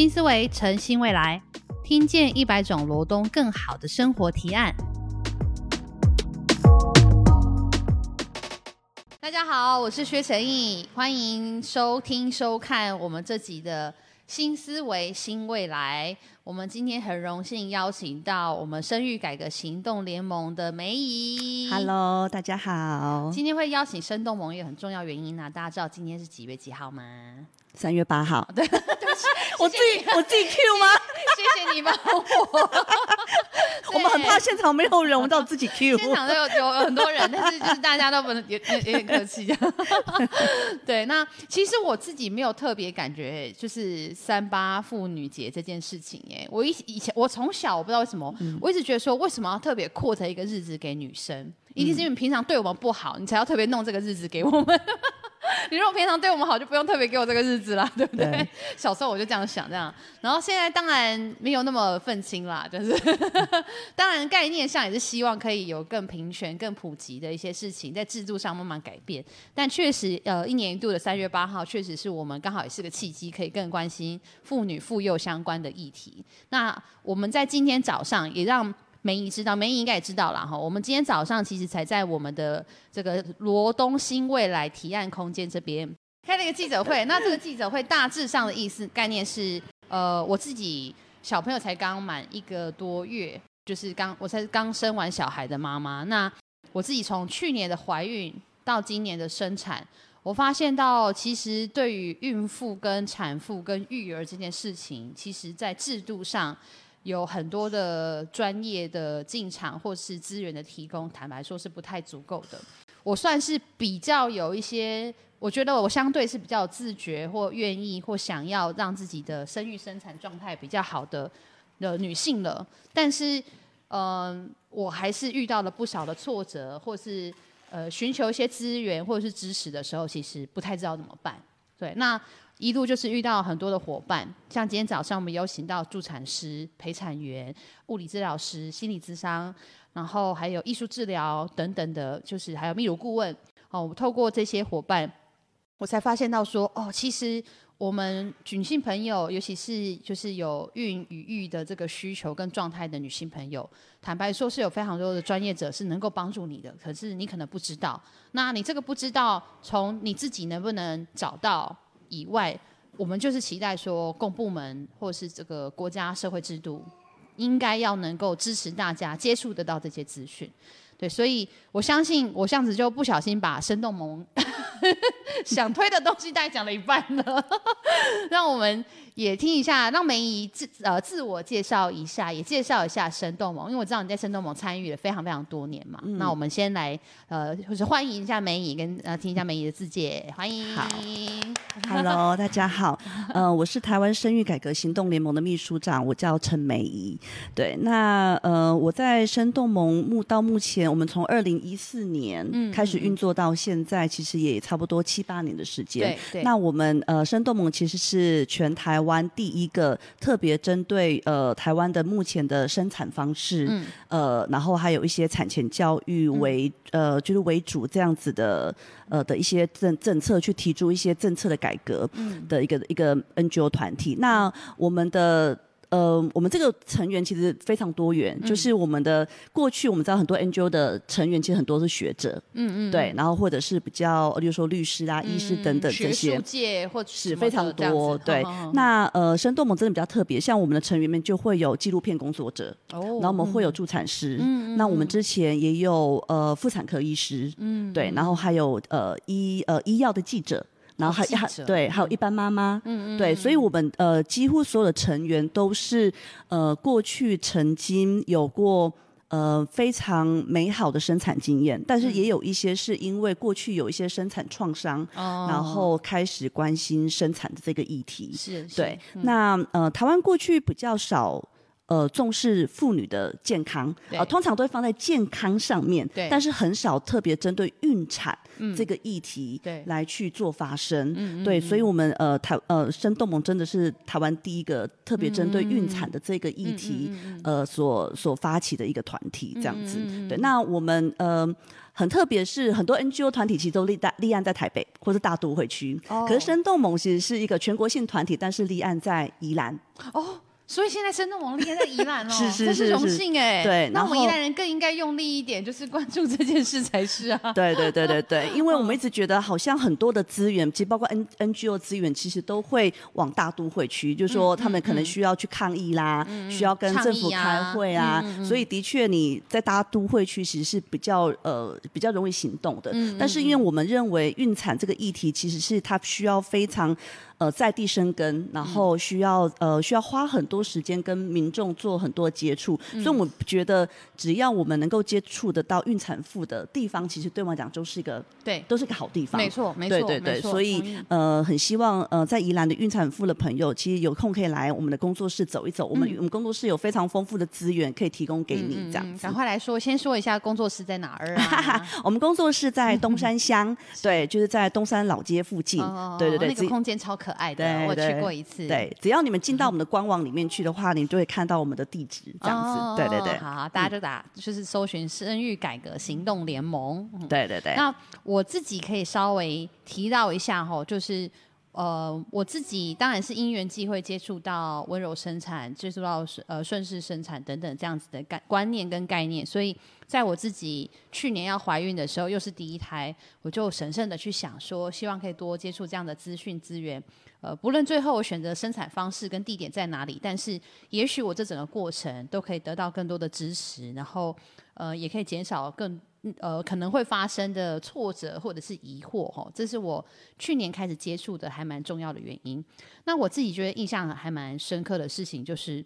新思维，成新未来，听见一百种罗东更好的生活提案。大家好，我是薛成义，欢迎收听收看我们这集的新思维新未来。我们今天很荣幸邀请到我们生育改革行动联盟的梅姨。Hello，大家好。今天会邀请生动盟有很重要原因呢、大家知道今天是几月几号吗？三月八号，对，我自己我自己 Q 吗？谢谢你帮我。我们很怕现场没有人，我们到自己 Q。现场都有有很多人，但是就是大家都不能有有有点客气。对，那其实我自己没有特别感觉，就是三八妇女节这件事情。哎，我以以前我从小我不知道为什么，我一直觉得说，为什么要特别扩成一个日子给女生？一定是因为你平常对我们不好，你才要特别弄这个日子给我们。你如果平常对我们好，就不用特别给我这个日子啦，对不对？对小时候我就这样想，这样。然后现在当然没有那么愤青啦，就是当然概念上也是希望可以有更平权、更普及的一些事情，在制度上慢慢改变。但确实，呃，一年一度的三月八号，确实是我们刚好也是个契机，可以更关心妇女妇幼相关的议题。那我们在今天早上也让。梅姨知道，梅姨应该也知道了哈。我们今天早上其实才在我们的这个罗东新未来提案空间这边开了一个记者会。那这个记者会大致上的意思概念是，呃，我自己小朋友才刚满一个多月，就是刚我才刚生完小孩的妈妈。那我自己从去年的怀孕到今年的生产，我发现到其实对于孕妇跟产妇跟育儿这件事情，其实在制度上。有很多的专业的进场或是资源的提供，坦白说是不太足够的。我算是比较有一些，我觉得我相对是比较自觉或愿意或想要让自己的生育生产状态比较好的的女性了，但是，嗯、我还是遇到了不少的挫折，或是呃寻求一些资源或者是支持的时候，其实不太知道怎么办。对，那一路就是遇到很多的伙伴，像今天早上我们有请到助产师、陪产员、物理治疗师、心理咨商，然后还有艺术治疗等等的，就是还有泌乳顾问。哦，我们透过这些伙伴，我才发现到说，哦，其实我们女性朋友，尤其是就是有孕与育的这个需求跟状态的女性朋友，坦白说是有非常多的专业者是能够帮助你的，可是你可能不知道。那你这个不知道，从你自己能不能找到以外，我们就是期待说，公部门或是这个国家社会制度，应该要能够支持大家接触得到这些资讯。对，所以我相信我这样子就不小心把生动萌 想推的东西大概讲了一半了，让我们也听一下，让梅姨自呃自我介绍一下，也介绍一下生动盟，因为我知道你在生动盟参与了非常非常多年嘛。嗯那我们先来呃，就是欢迎一下梅姨，跟呃听一下梅姨的自介，欢迎。好 Hello，大家好，呃，我是台湾生育改革行动联盟的秘书长，我叫陈梅姨。对，那呃，我在生动盟目到目前，我们从二零一四年嗯开始运作到现在，其实也差不多七八年的时间。对对，那我们呃，生动盟其实是全台湾第一个特别针对呃台湾的目前的生产方式，嗯。呃，然后还有一些产前教育为、呃就是为主这样子的呃的一些政政策，去提出一些政策的改革嗯。的一个、一个 NGO 团体。那我们的呃，我们这个成员其实非常多元，嗯就是我们的过去我们知道很多 NGO 的成员其实很多是学者，嗯嗯，对，然后或者是比较，例如说律师啊、医师等等这学些术。界或是非常多，对。那那呃，生动盟真的比较特别，像我们的成员们就会有纪录片工作者，哦然后我们会有助产师，嗯那我们之前也有呃妇产科医师，嗯对，然后还有呃医呃医药的记者。然后还还对，还有一般妈妈，嗯嗯，对，所以我们呃几乎所有的成员都是呃过去曾经有过呃非常美好的生产经验，但是也有一些是因为过去有一些生产创伤，哦然后开始关心生产的这个议题。是是对，那呃，台湾过去比较少。呃重视妇女的健康，呃，通常都会放在健康上面，对。但是很少特别针对孕产嗯。这个议题对。来去做发声。对，所以我们呃台呃生动盟真的是台湾第一个特别针对孕产的这个议题，呃所所发起的一个团体这样子。对，那我们呃。很特别是很多 NGO 团体其实都立大立案在台北或是大都会区，哦。可是生动盟其实是一个全国性团体，但是立案在宜兰。哦，所以现在深圳王力在宜兰哦，是是这荣是是幸哎。对那我们宜兰人更应该用力一点，就是关注这件事才是啊。对对对对对，因为我们一直觉得好像很多的资源，其实包括 N NGO 资源，其实都会往大都会区，就是说他们可能需要去抗议啦，需要跟政府开会啊，所以的确你在大都会区其实是比较呃比较容易行动的。但是因为我们认为孕产这个议题其实是它需要非常。呃，在地生根，然后需要呃需要花很多时间跟民众做很多接触，所以我们觉得只要我们能够接触得到孕产妇的地方，其实对我们来讲都是一个对，都是个好地方。没错，没错，对对对，所以呃，很希望呃，在宜兰的孕产妇的朋友，其实有空可以来我们的工作室走一走。我们、我们工作室有非常丰富的资源可以提供给你，这样子嗯赶。快来说，先说一下工作室在哪儿啊？我们工作室在东山乡，对，就是在东山老街附近。哦对对对，那个空间超可爱的，我去过一次。对，只要你们进到我们的官网里面去的话，你就会看到我们的地址，这样子。哦对对对，好，大家就打就是搜寻生育改革行动联盟。嗯对对对。那我自己可以稍微提到一下哈，就是呃，我自己当然是因缘际会接触到温柔生产，接触到呃顺势生产等等这样子的概观念跟概念，所以在我自己去年要怀孕的时候，又是第一胎，我就神圣的去想说，希望可以多接触这样的资讯资源。呃，不论最后我选择生产方式跟地点在哪里，但是也许我这整个过程都可以得到更多的支持，然后呃，也可以减少更呃可能会发生的挫折或者是疑惑哦，这是我去年开始接触的还蛮重要的原因。那我自己觉得印象还蛮深刻的事情就是，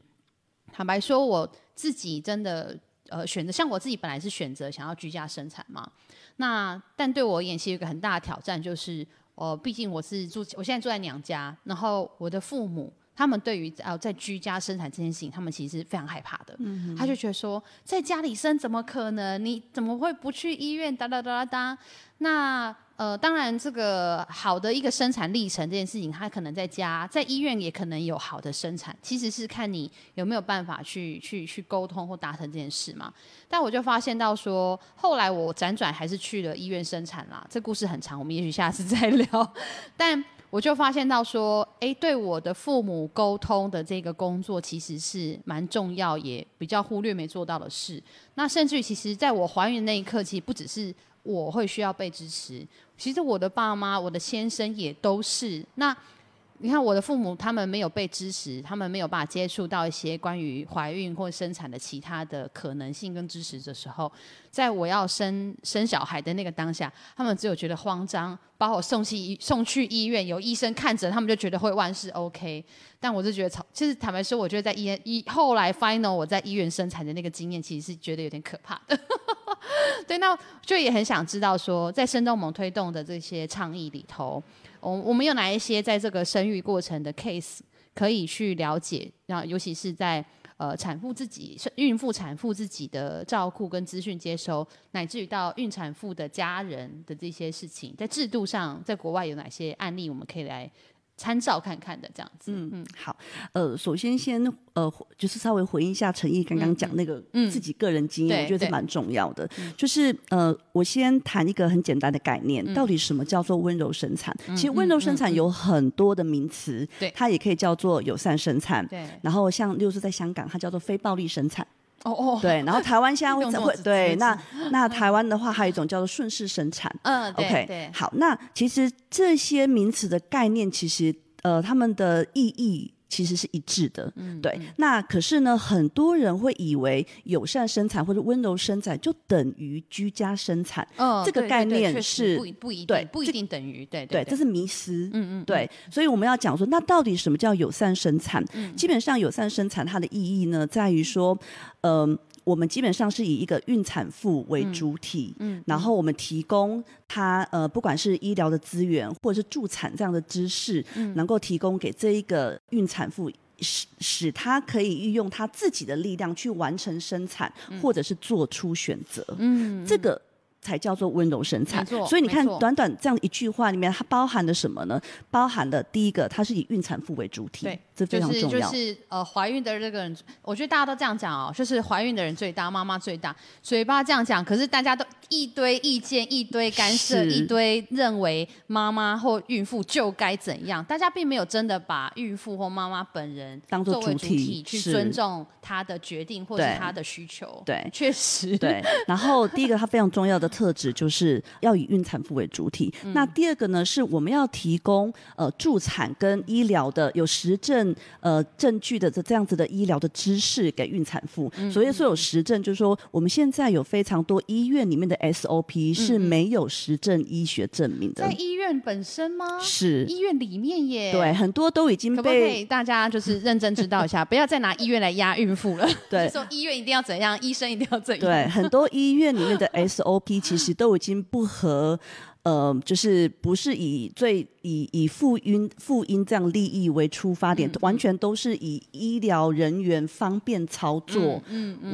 坦白说我自己真的呃选择，像我自己本来是选择想要居家生产嘛，那但对我而言，其实有一个很大的挑战就是，呃，毕竟我是住，我现在住在娘家，然后我的父母。他们对于呃在居家生产这件事情，他们其实是非常害怕的。他就觉得说，在家里生怎么可能？你怎么会不去医院？哒哒哒哒哒。那呃，当然，这个好的一个生产历程这件事情，它可能在家，在医院也可能有好的生产，其实是看你有没有办法去去去沟通或达成这件事嘛。但我就发现到说，后来我辗转还是去了医院生产啦。这故事很长，我们也许下次 再聊。但我就发现到说，诶，对我的父母沟通的这个工作其实是蛮重要，也比较忽略没做到的事。那甚至于，其实在我怀孕那一刻，其实不只是我会需要被支持，其实我的爸妈、我的先生也都是。那你看，我的父母他们没有被支持，他们没有办法接触到一些关于怀孕或生产的其他的可能性跟支持的时候，在我要生生小孩的那个当下，他们只有觉得慌张，把我送去医送去医院，有医生看着，他们就觉得会万事 OK。但我就觉得，其实坦白说，我觉得在医院医后来 final 我在医院生产的那个经验，其实是觉得有点可怕的。对，那就也很想知道说，在生动盟推动的这些倡议里头，我我们有哪一些在这个生育过程的 case 可以去了解，然后尤其是在呃产妇自己、孕妇、产妇自己的照顾跟资讯接收，乃至于到孕产妇的家人的这些事情，在制度上，在国外有哪些案例我们可以来参照看看的这样子？嗯嗯，好，呃，首先先呃，就是稍微回应一下陈毅刚刚讲那个嗯自己个人经验，我觉得这蛮重要的。就是呃，我先谈一个很简单的概念，嗯到底什么叫做温柔生产？其实温柔生产有很多的名词，对它也可以叫做友善生产。对，然后像，例如说在香港，它叫做非暴力生产。哦哦，对，然后台湾现在会会用这种字字对那那台湾的话，还有一种叫做顺势生产。嗯，对 OK，对，好，那其实这些名词的概念，其实呃，他们的意义。其实是一致的，嗯对。那可是呢，很多人会以为友善生产或者温柔生产就等于居家生产，嗯，这个概念是不一不一对定不一定等于对对，对，这是迷思。嗯嗯，对，所以我们要讲说，那到底什么叫友善生产？嗯基本上，友善生产它的意义呢，在于说，嗯、我们基本上是以一个孕产妇为主体，嗯然后我们提供它呃，不管是医疗的资源或者是助产这样的知识，嗯能够提供给这一个孕产妇。使使他可以运用他自己的力量去完成生产，或者是做出选择。嗯，这个。才叫做温柔生产，所以你看，短短这样一句话里面，它包含了什么呢？包含了第一个，它是以孕产妇为主体，对，这非常重要。就是呃，怀孕的这个人，我觉得大家都这样讲哦，就是怀孕的人最大，妈妈最大，嘴巴这样讲，可是大家都一堆意见，一堆干涉，一堆认为妈妈或孕妇就该怎样，大家并没有真的把孕妇或妈妈本人当做主体去尊重她的决定或是她的需求。对，确实。对，然后第一个，它非常重要的。特质就是要以孕产妇为主体。那第二个呢，是我们要提供呃助产跟医疗的有实证呃证据的这这样子的医疗的知识给孕产妇。所以说有实证，就是说我们现在有非常多医院里面的 SOP 是没有实证医学证明的。在医院本身吗？是医院里面耶。对，很多都已经被大家就是认真知道一下，不要再拿医院来压孕妇了。对，说医院一定要怎样，医生一定要怎样。对，很多医院里面的 SOP。其实都已经不合，呃，就是不是以最以以妇婴妇婴这样利益为出发点，完全都是以医疗人员方便操作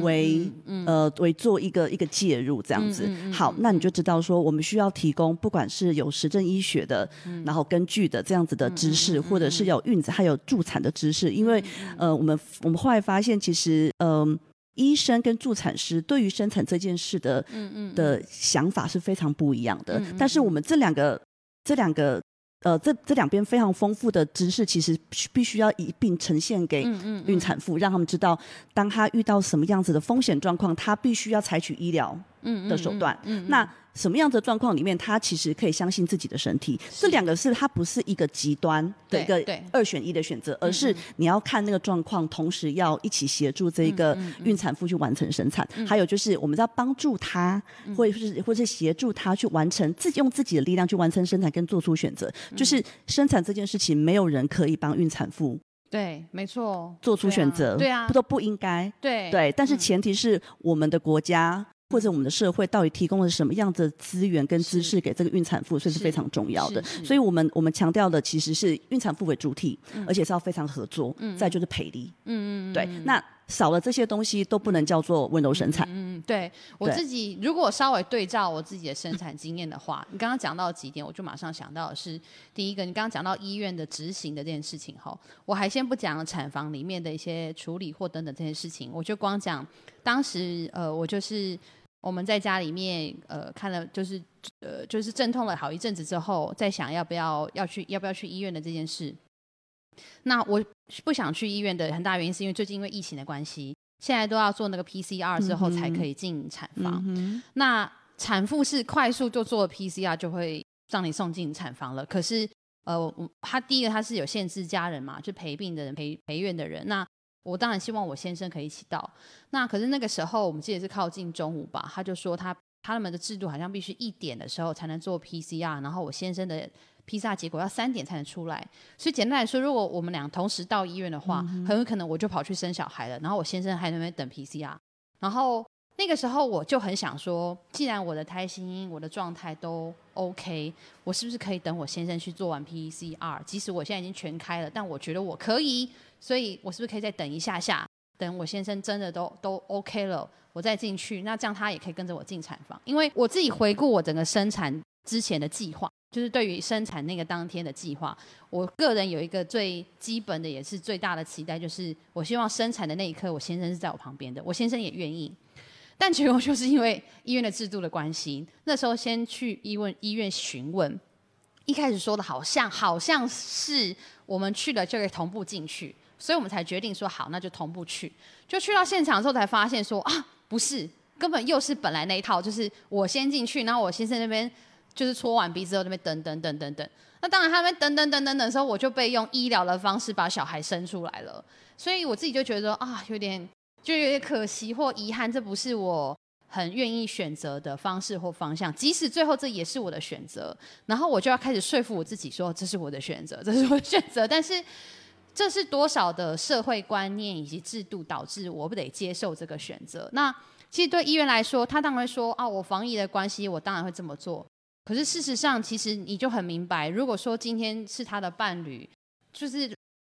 为呃为做一个一个介入这样子。好，那你就知道说，我们需要提供不管是有实证医学的，然后根据的这样子的知识，或者是有孕子还有助产的知识，因为呃，我们我们后来发现，其实嗯。医生跟助产师对于生产这件事的嗯嗯的想法是非常不一样的。但是我们这两个这两个呃这这两边非常丰富的知识，其实必须要一并呈现给孕产妇，让他们知道，当他遇到什么样子的风险状况，他必须要采取医疗的手段。嗯那什么样的状况里面，他其实可以相信自己的身体？这两个是它不是一个极端的一个二选一的选择，而是你要看那个状况，同时要一起协助这一个孕产妇去完成生产。还有就是我们要帮助她，或者是或是协助她去完成自己用自己的力量去完成生产跟做出选择。就是生产这件事情，没有人可以帮孕产妇。对，没错，做出选择。对啊，不都不应该。对对，但是前提是我们的国家。或者我们的社会到底提供了什么样的资源跟知识给这个孕产妇，所以是非常重要的。所以我们我们强调的其实是孕产妇为主体，而且是要非常合作。嗯再就是培力。嗯嗯对，那。少了这些东西都不能叫做温柔生产。嗯，对我自己，如果稍微对照我自己的生产经验的话，你刚刚讲到几点，我就马上想到的是第一个，你刚刚讲到医院的执行的这件事情哈，我还先不讲产房里面的一些处理或等等这些事情，我就光讲当时呃，我就是我们在家里面呃看了，就是呃就是阵痛了好一阵子之后，在想要不要要去要不要去医院的这件事。那我不想去医院的很大原因是因为最近因为疫情的关系，现在都要做那个 PCR 之后才可以进产房。那产妇是快速就做 PCR 就会让你送进产房了。可是呃，他第一个他是有限制家人嘛，就陪病的人、陪陪院的人。那我当然希望我先生可以一起到。那可是那个时候我们记得是靠近中午吧，他就说他他们的制度好像必须一点的时候才能做 PCR，然后我先生的。披萨结果要三点才能出来，所以简单来说，如果我们俩同时到医院的话，很有可能我就跑去生小孩了，然后我先生还在那边等 PCR。然后那个时候我就很想说，既然我的胎心、我的状态都 OK，我是不是可以等我先生去做完 PCR？即使我现在已经全开了，但我觉得我可以，所以我是不是可以再等一下下，等我先生真的都都 OK 了，我再进去？那这样他也可以跟着我进产房，因为我自己回顾我整个生产之前的计划。就是对于生产那个当天的计划，我个人有一个最基本的也是最大的期待，就是我希望生产的那一刻，我先生是在我旁边的，我先生也愿意。但结果就是因为医院的制度的关系，那时候先去医问医院询问，一开始说的好像好像是我们去了就可以同步进去，所以我们才决定说好，那就同步去。就去到现场之后才发现说啊，不是，根本又是本来那一套，就是我先进去，然后我先生那边。就是搓完鼻子后那边等等等等等，那当然他们等等等等等的时候，我就被用医疗的方式把小孩生出来了，所以我自己就觉得啊，有点就有点可惜或遗憾，这不是我很愿意选择的方式或方向。即使最后这也是我的选择，然后我就要开始说服我自己说这是我的选择，这是我的选择。但是这是多少的社会观念以及制度导致我不得接受这个选择？那其实对医院来说，他当然会说啊，我防疫的关系，我当然会这么做。可是事实上，其实你就很明白，如果说今天是他的伴侣，就是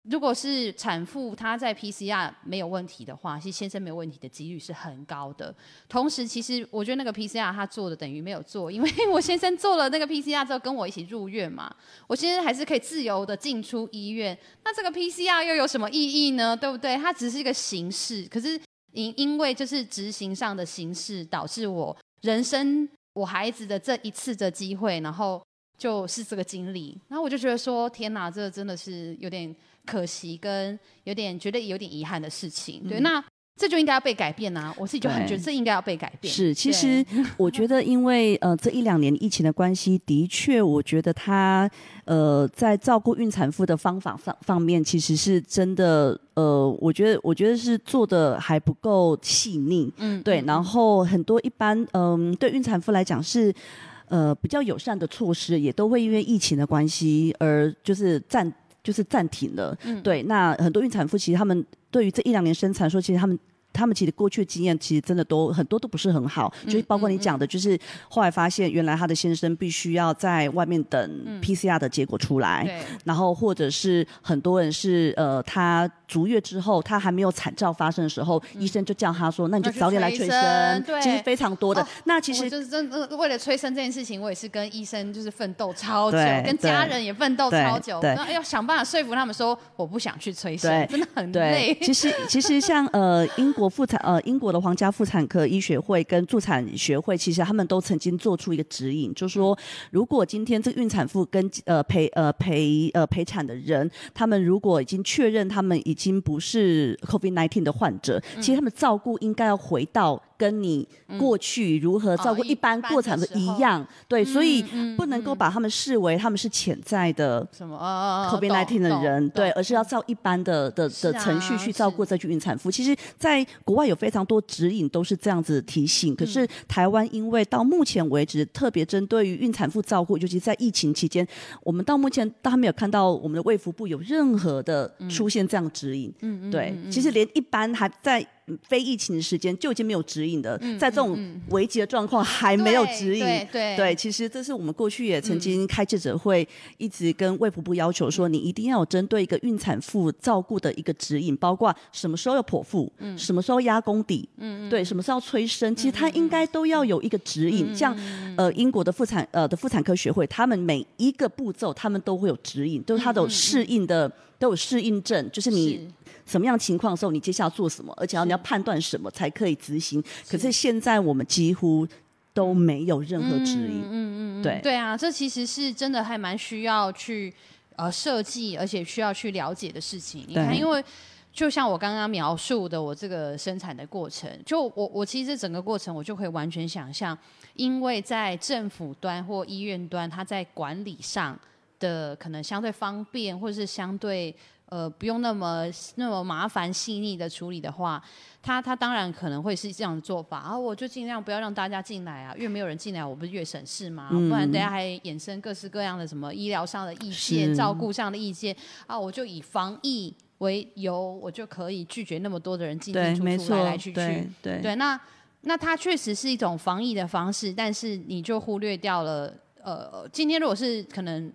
如果是产妇她在 PCR 没有问题的话，其实先生没有问题的几率是很高的。同时，其实我觉得那个 PCR 他做的等于没有做，因为 我先生做了那个 PCR 之后跟我一起入院嘛，我先生还是可以自由的进出医院。那这个 PCR 又有什么意义呢？对不对？它只是一个形式，可是因因为就是执行上的形式，导致我人生我孩子的这一次的机会，然后就是这个经历，然后我就觉得说，天哪，这真的是有点。可惜跟有点觉得有点遗憾的事情，对，那这就应该要被改变啊！我自己就很觉得这应该要被改变。是，其实 我觉得，因为呃这一两年疫情的关系，的确，我觉得他呃在照顾孕产妇的方法方方面，其实是真的呃，我觉得我觉得是做的还不够细腻，嗯，对。然后很多一般嗯对孕产妇来讲是呃比较友善的措施，也都会因为疫情的关系而就是暂。就是暂停了，对，那很多孕产妇其实他们对于这一两年生产说，其实他们。他们其实过去的经验其实真的都很多都不是很好，就是包括你讲的，就是后来发现原来他的先生必须要在外面等 PCR 的结果出来，然后或者是很多人是呃他足月之后他还没有产兆发生的时候，医生就叫他说那你就早点来催生，对。其实非常多的。那其实就是真的为了催生这件事情，我也是跟医生就是奋斗超久，跟家人也奋斗超久，然后要想办法说服他们说我不想去催生，真的很累。其实其实像呃英国。国妇产呃，英国的皇家妇产科医学会跟助产学会，其实他们都曾经做出一个指引，就是说，如果今天这个孕产妇跟呃陪呃陪呃陪产的人，他们如果已经确认他们已经不是 COVID-19 的患者，其实他们照顾应该要回到。跟你过去如何照顾一般过产的一样，对，所以不能够把他们视为他们是潜在的什么？COVID-19 的人，对，而是要照一般的的的程序去照顾这具孕产妇。其实，在国外有非常多指引都是这样子提醒，可是台湾因为到目前为止，特别针对于孕产妇照顾，尤其在疫情期间，我们到目前都还没有看到我们的卫福部有任何的出现这样指引。嗯嗯，对，其实连一般还在。非疫情的时间就已经没有指引的，在这种危急的状况还没有指引。对对，其实这是我们过去也曾经开记者会，一直跟卫福部要求说，你一定要有针对一个孕产妇照顾的一个指引，包括什么时候要剖腹，嗯，什么时候压宫底，嗯嗯，对，什么时候催生，其实它应该都要有一个指引。像呃英国的妇产呃的妇产科学会，他们每一个步骤他们都会有指引，都是它有适应的，都有适应症，就是你。什么样情况的时候，你接下来做什么？而且要你要判断什么才可以执行？可是现在我们几乎都没有任何指引。嗯嗯嗯，对对啊，这其实是真的还蛮需要去呃设计，而且需要去了解的事情。你看，因为就像我刚刚描述的，我这个生产的过程，就我我其实整个过程我就可以完全想象，因为在政府端或医院端，它在管理上的可能相对方便，或者是相对。呃，不用那么那么麻烦细腻的处理的话，他他当然可能会是这样的做法啊，我就尽量不要让大家进来啊，越没有人进来，我不是越省事吗？不然等下还衍生各式各样的什么医疗上的意见、照顾上的意见啊，我就以防疫为由，我就可以拒绝那么多的人进进出出来来去去，对对，那那它确实是一种防疫的方式，但是你就忽略掉了，呃，今天如果是可能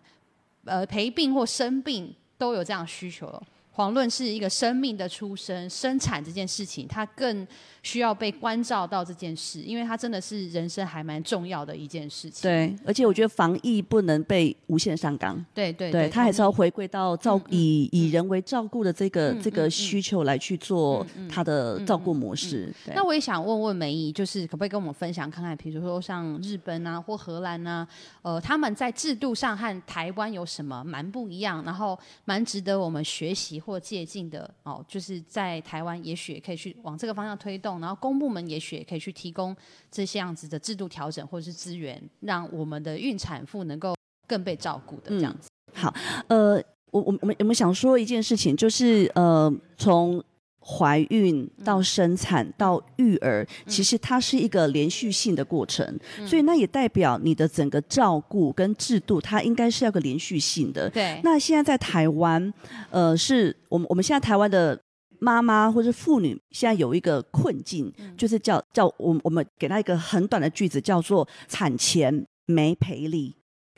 呃陪病或生病。都有这样需求。遑论是一个生命的出生、生产这件事情，它更需要被关照到这件事，因为它真的是人生还蛮重要的一件事情。对，而且我觉得防疫不能被无限上纲。对对对，它还是要回归到照以以人为照顾的这个这个需求来去做它的照顾模式。那我也想问问梅姨，就是可不可以跟我们分享看看，比如说像日本啊或荷兰啊，呃，他们在制度上和台湾有什么蛮不一样，然后蛮值得我们学习。或借鉴的哦，就是在台湾，也许也可以去往这个方向推动，然后公部门也许也可以去提供这些样子的制度调整或者是资源，让我们的孕产妇能够更被照顾的这样子。好，呃，我我我们我们想说一件事情，就是呃，从。怀孕到生产到育儿，其实它是一个连续性的过程，所以那也代表你的整个照顾跟制度，它应该是要个连续性的。对。那现在在台湾，呃，是我们我们现在台湾的妈妈或者妇女，现在有一个困境，就是叫叫我我们给她一个很短的句子，叫做产前没赔礼。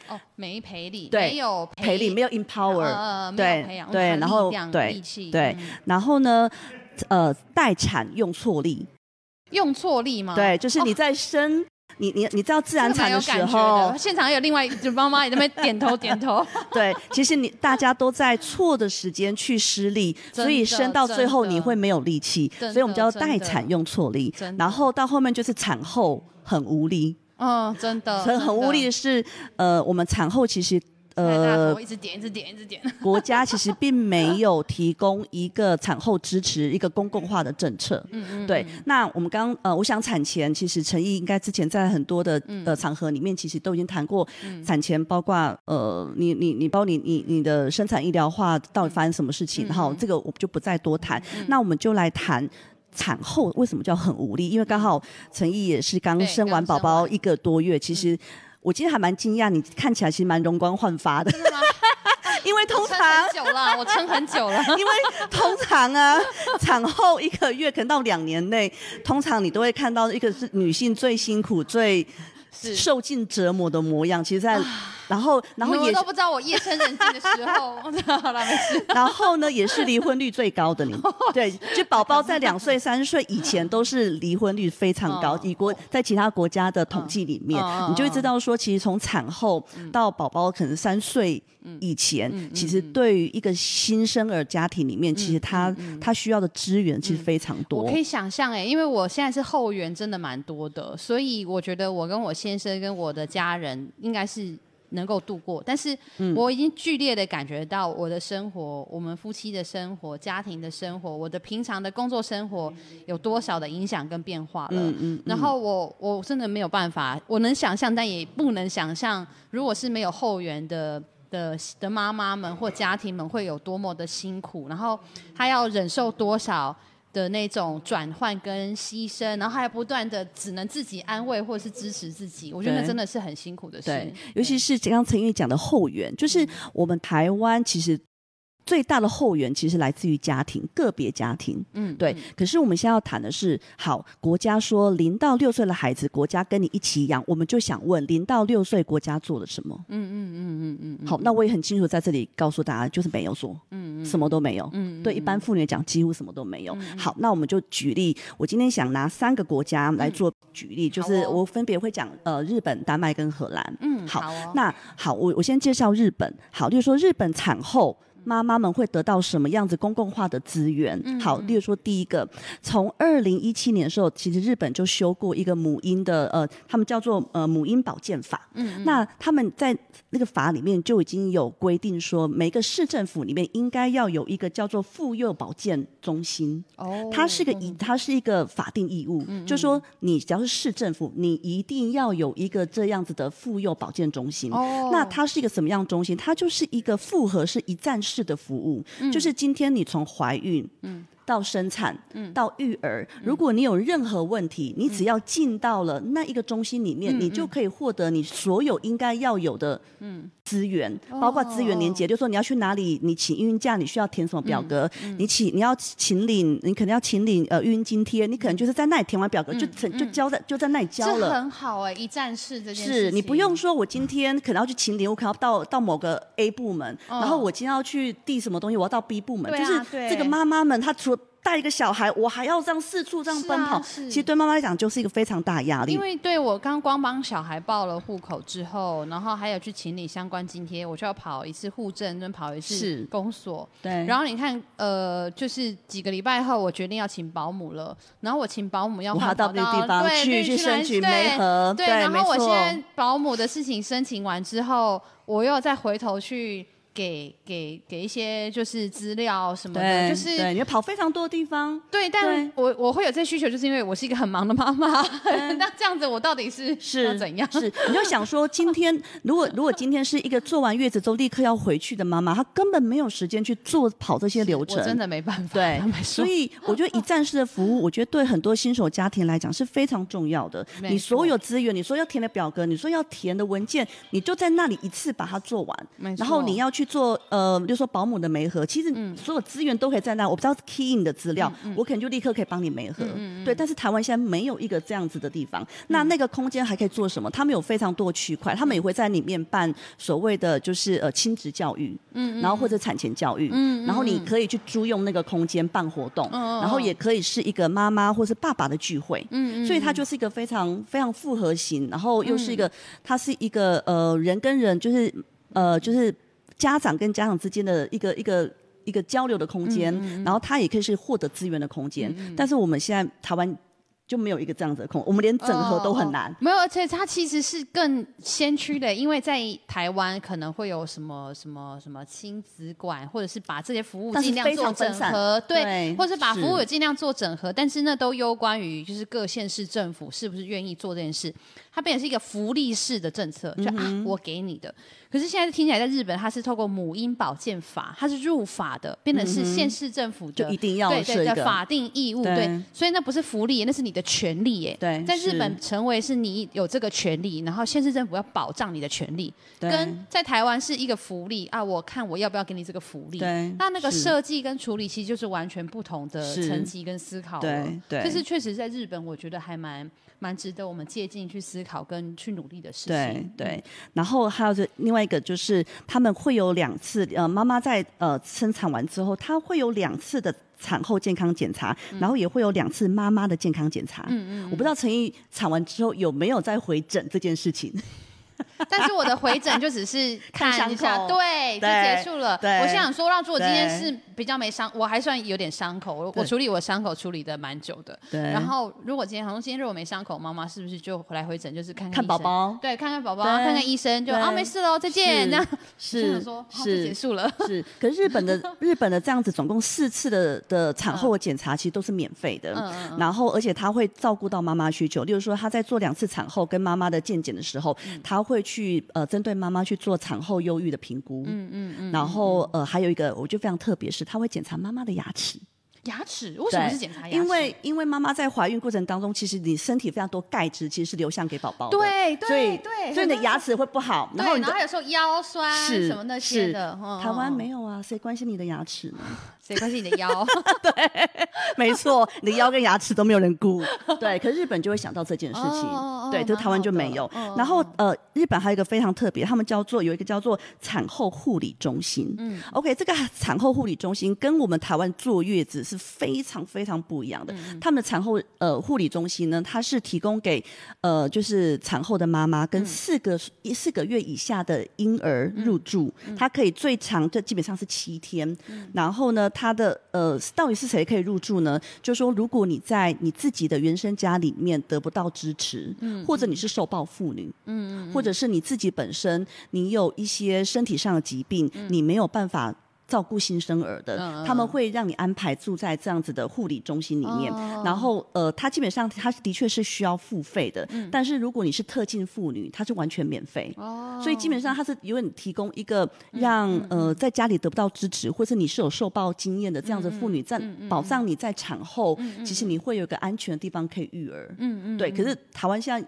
哦，没赔礼，对没有赔礼，没有呃 empower，呃，没有对培养对，然后对，对嗯。然后呢，呃，待产用错力，用错力吗？对，就是你哦。在生，你你你知道自然产时有感觉候。的，现场有另外 就妈妈也在那边点头 点头，对，其实你大家都在错的时间去施力，所以生到最后你会没有力气，所以我们叫待产用错力然后到后面就是产后很无力，嗯，真的，很很无力的是，呃，我们产后其实。呃，呃，一直点，一直点，一直点。国家其实并没有提供一个产后支持、一个公共化的政策。嗯嗯，对，那我们刚呃，我想产前其实陈毅应该之前在很多的嗯呃场合里面，其实都已经谈过产前，包括呃，你你你包括你你你的生产医疗化到底发生什么事情？嗯哈、这个我们就不再多谈。那我们就来谈。产后为什么叫很无力？因为刚好陈毅也是刚生完宝宝一个多月，其实我今天还蛮惊讶，你看起来其实蛮容光焕发的？因为通常很久了，我撑很久了。因为通常啊，产后一个月可能到两年内，通常你都会看到一个是女性最辛苦、最受尽折磨的模样。其实在，然后然后也你都不知道我夜深人静的时候，好了，没事。然后呢，也是离婚率最高的你。对，就宝宝在两岁、三岁以前都是离婚率非常高，嗯以国在其他国家的统计里面，你就会知道说，其实从产后到宝宝可能三岁。以前，嗯其实对于一个新生儿家庭里面，其实他他需要的资源其实非常多。我可以想象哎，因为我现在是后援，真的蛮多的，所以我觉得我跟我先生跟我的家人应该是能够度过。但是嗯我已经剧烈的感觉到我的生活，我们夫妻的生活、家庭的生活、我的平常的工作生活有多少的影响跟变化了。嗯嗯然后我我真的没有办法，我能想象，但也不能想象，如果是没有后援的。的的妈妈们或家庭们会有多么的辛苦，然后她要忍受多少的那种转换跟牺牲，然后还不断的只能自己安慰或是支持自己，我觉得那真的是很辛苦的事对。，尤其是刚刚陈玉讲的后援，就是嗯我们台湾其实最大的后援其实来自于家庭，个别家庭。嗯，对，可是我们现在要谈的是，好，国家说零到六岁的孩子，国家跟你一起养，我们就想问，零到六岁国家做了什么？嗯嗯嗯嗯嗯嗯，好，那我也很清楚在这里告诉大家，就是没有做，嗯嗯什么都没有。嗯，对一般妇女来讲，几乎什么都没有。好，那我们就举例，我今天想拿三个国家来做举例，就是我分别会讲呃日本、丹麦跟荷兰。嗯好好哦那好，我我先介绍日本。好，就是说日本产后。妈妈们会得到什么样子公共化的资源？嗯好，例如说第一个，从二零一七年的时候，其实日本就修过一个母婴的呃，他们叫做呃母婴保健法。嗯那他们在那个法里面就已经有规定说，每个市政府里面应该要有一个叫做妇幼保健中心。哦，它是个一，它是一个法定义务，嗯就说你只要是市政府，你一定要有一个这样子的妇幼保健中心。哦，那它是一个什么样中心？它就是一个复合式一站式的服务，嗯。就是今天你从怀孕，到生产，嗯。到育儿，如果你有任何问题，你只要进到了那一个中心里面，嗯你就可以获得你所有应该要有的资源，包括资源连哦接，就是说你要去哪里，你请孕假，你需要填什么表格，嗯你请你要请领，你可能要请领呃孕津贴，你可能就是在那里填完表格，就就交在就在那里交了。这了。很好哎，一站式这件事是你不用说，我今天可能要去请领，我可能要到到某个 A 部门，嗯然后我今天要去递什么东西，我要到 B 部门，就是这个妈妈们，她除了带一个小孩，我还要这样四处这样奔跑，啊其实对妈妈来讲就是一个非常大的压力因。为对我刚光帮小孩报了户口之后，然后还有去请理相关津贴，我就要跑一次户政跟跑一次公所。对，然后你看，呃，就是几个礼拜后，我决定要请保姆了。然后我请保姆要跑到那个地方去去申请对媒合，对，然后我现。在保姆的事情申请完之后，我又再回头去给给给一些就是资料什么的，对，就是对，你要跑非常多地方，对，但我我会有这需求，就是因为我是一个很忙的妈妈。那这样子，我到底是是要怎样？是，你就想说，今天如果如果今天是一个做完月子之后立刻要回去的妈妈，她根本没有时间去做跑这些流程，我真的没办法。对所以我觉得一站式的服务，我觉得对很多新手家庭来讲是非常重要的。你所有资源，你说要填的表格，你说要填的文件，你就在那里一次把它做完。没然后你要去做呃，就说保姆的媒合，其实所有资源都可以在那，我不知道 key in 的资料，我可能就立刻可以帮你媒合。对，但是台湾现在没有一个这样子的地方。那那个空间还可以做什么？他们有非常多区块，他们也会在里面办所谓的就是呃亲职教育，嗯，然后或者产前教育，嗯，然后你可以去租用那个空间办活动，然后也可以是一个妈妈或是爸爸的聚会，嗯嗯，所以它就是一个非常非常复合型，然后又是一个，它是一个呃人跟人就是呃就是家长跟家长之间的一个一个一个交流的空间，然后他也可以是获得资源的空间，但是我们现在台湾。就没有一个这样子的空，我们连整合都很难。没有，而且它其实是更先驱的，因为在台湾可能会有什么什么什么亲子馆，或者是把这些服务尽量做整合，对，或者是把服务也尽量做整合，但是那都攸关于就是各县市政府是不是愿意做这件事。它变成是一个福利式的政策，就啊，我给你的。可是现在听起来，在日本，它是透过母婴保健法，它是入法的，变成是县市政府就一定要对对的法定义务，对，所以那不是福利，那是你的权利耶。对，在日本成为是你有这个权利，然后县市政府要保障你的权利，跟在台湾是一个福利啊，我看我要不要给你这个福利。对，那那个设计跟处理其实就是完全不同的层级跟思考。对对，这是确实在日本，我觉得还蛮蛮值得我们借鉴去思考跟去努力的事情。对对，然后还有就另外一个就是他们会有两次，呃，妈妈在呃生产完之后，她会有两次的产后健康检查，然后也会有两次妈妈的健康检查。嗯嗯，我不知道陈毅产完之后有没有再回诊这件事情。但是我的回诊就只是 看一下，对，就结束了。我是想说，让如果今天是比较没伤，我还算有点伤口，我我处理我伤口处理的蛮久的。对。然后如果今天，好像今天如果没伤口，妈妈是不是就回来回诊，就是看看宝宝？对，看看宝宝，看看医生，就啊没事喽，再见。那是说是结束了。是。可是日本的 日本的这样子，总共四次的的产后检查其实都是免费的。嗯嗯。然后而且他会照顾到妈妈需求，例如说他在做两次产后跟妈妈的健检的时候，他会去呃。针对妈妈去做产后忧郁的评估，嗯嗯嗯，然后呃还有一个我觉得非常特别，是他会检查妈妈的牙齿。牙齿为什么是检查牙齿？因为因为妈妈在怀孕过程当中，其实你身体非常多钙质，其实是流向给宝宝的。对对对，所以你的牙齿会不好。然后然后有时候腰酸什么那些的。台湾没有啊，谁关心你的牙齿呢？谁关心你的腰？对，没错，你的腰跟牙齿都没有人顾。对，可是日本就会想到这件事情。对，就台湾就没有。然后呃，日本还有一个非常特别，他们叫做有一个叫做产后护理中心。嗯，OK，这个产后护理中心跟我们台湾坐月子是非常非常不一样的。他们的产后呃护理中心呢，它是提供给呃就是产后的妈妈跟四个一四个月以下的婴儿入住，它可以最长这基本上是七天。然后呢？他的呃，到底是谁可以入住呢？就说如果你在你自己的原生家里面得不到支持，嗯，或者你是受暴妇女，嗯嗯，或者是你自己本身你有一些身体上的疾病，你没有办法。照顾新生儿的，他们会让你安排住在这样子的护理中心里面，然后呃，他基本上他的确是需要付费的，但是如果你是特进妇女，他是完全免费，所以基本上他是有你提供一个让呃在家里得不到支持，或者你是有受暴经验的这样子妇女，在保障你在产后，其实你会有一个安全的地方可以育儿，嗯嗯，对。可是台湾现在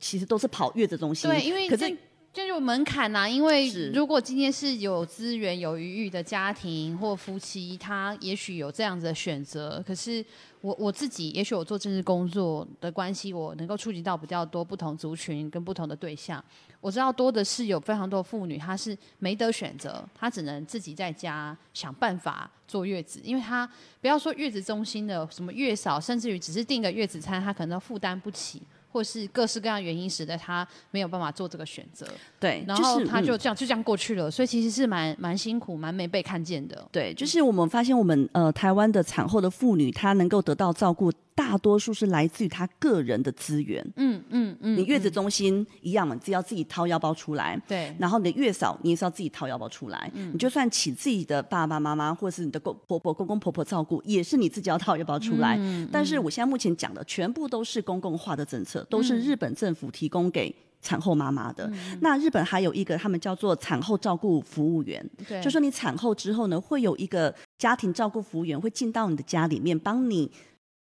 其实都是跑月子中心，对，因为可是。就有门槛呐，因为如果今天是有资源、有余裕的家庭或夫妻，他也许有这样子的选择。可是我我自己，也许我做政治工作的关系，我能够触及到比较多不同族群跟不同的对象。我知道多的是有非常多妇女，她是没得选择，她只能自己在家想办法坐月子，因为她不要说月子中心的什么月嫂，甚至于只是订个月子餐，她可能都负担不起。或是各式各样原因使得他没有办法做这个选择，对，然后他就这样就这样过去了，所以其实是蛮蛮辛苦、蛮没被看见的。对，就是我们发现我们呃台湾的产后的妇女，她能够得到照顾。大多数是来自于他个人的资源。嗯嗯嗯，你月子中心一样嘛，只要自己掏腰包出来。对。然后你的月嫂，你也是要自己掏腰包出来。嗯。你就算请自己的爸爸妈妈，或者是你的公婆婆、公公婆婆照顾，也是你自己要掏腰包出来。嗯。但是我现在目前讲的，全部都是公共化的政策，都是日本政府提供给产后妈妈的。那日本还有一个，他们叫做产后照顾服务员。对。就说你产后之后呢，会有一个家庭照顾服务员会进到你的家里面，帮你。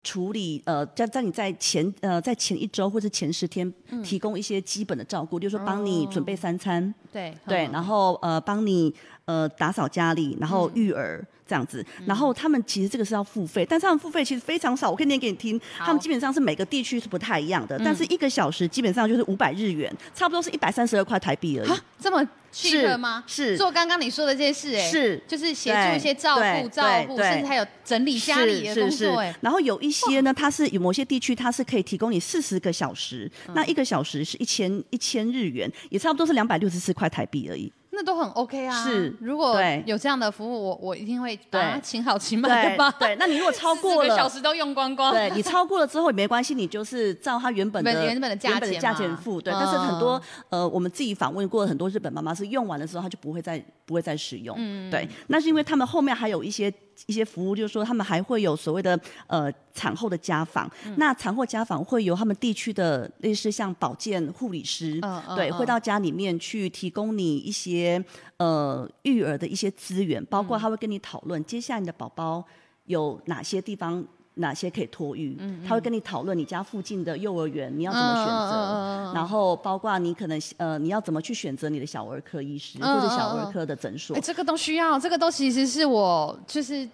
处理呃，在在你在前呃在前一周或者前十天提供一些基本的照顾，就是说帮你准备三餐，对对，嗯。然后呃帮你呃打扫家里，然后育儿。这样子，然后他们其实这个是要付费，但是他们付费其实非常少。我可以念给你听，他们基本上是每个地区是不太一样的，但是一个小时基本上就是五百日元，差不多是一百三十二块台币而已。啊，这么 cheap 吗？是做刚刚你说的这些事，哎，是就是协助一些照对顾、照顾，甚至还有整理家里的工作，哎，。然后有一些呢，它是有某些地区它是可以提供你四十个小时，嗯那一个小时是一千一千日元，也差不多是两百六十四块台币而已。那都很 OK 啊。是如果对有这样的服务，我我一定会把它对请好请满的吧。对，那你如果 超过了。个小时都用光光。对你超过了之后也没关系，你就是照它原本的本 原本的价钱价钱付。对，嗯但是很多呃，我们自己访问过很多日本妈妈是用完了之后，她就不会再不会再使用。嗯对，那是因为他们后面还有一些一些服务，就是说他们还会有所谓的呃产后的家访。嗯那产后家访会由他们地区的类似像保健护理师，对，会到家里面去提供你一些呃育儿的一些资源，包嗯括他会跟你讨论接下来你的宝宝有哪些地方。哪些可以托育？嗯他会跟你讨论你家附近的幼儿园你要怎么选择，然后包括你可能呃你要怎么去选择你的小儿科医师、嗯或者小儿科的诊所哎、。这个都需要，这个都其实是我就是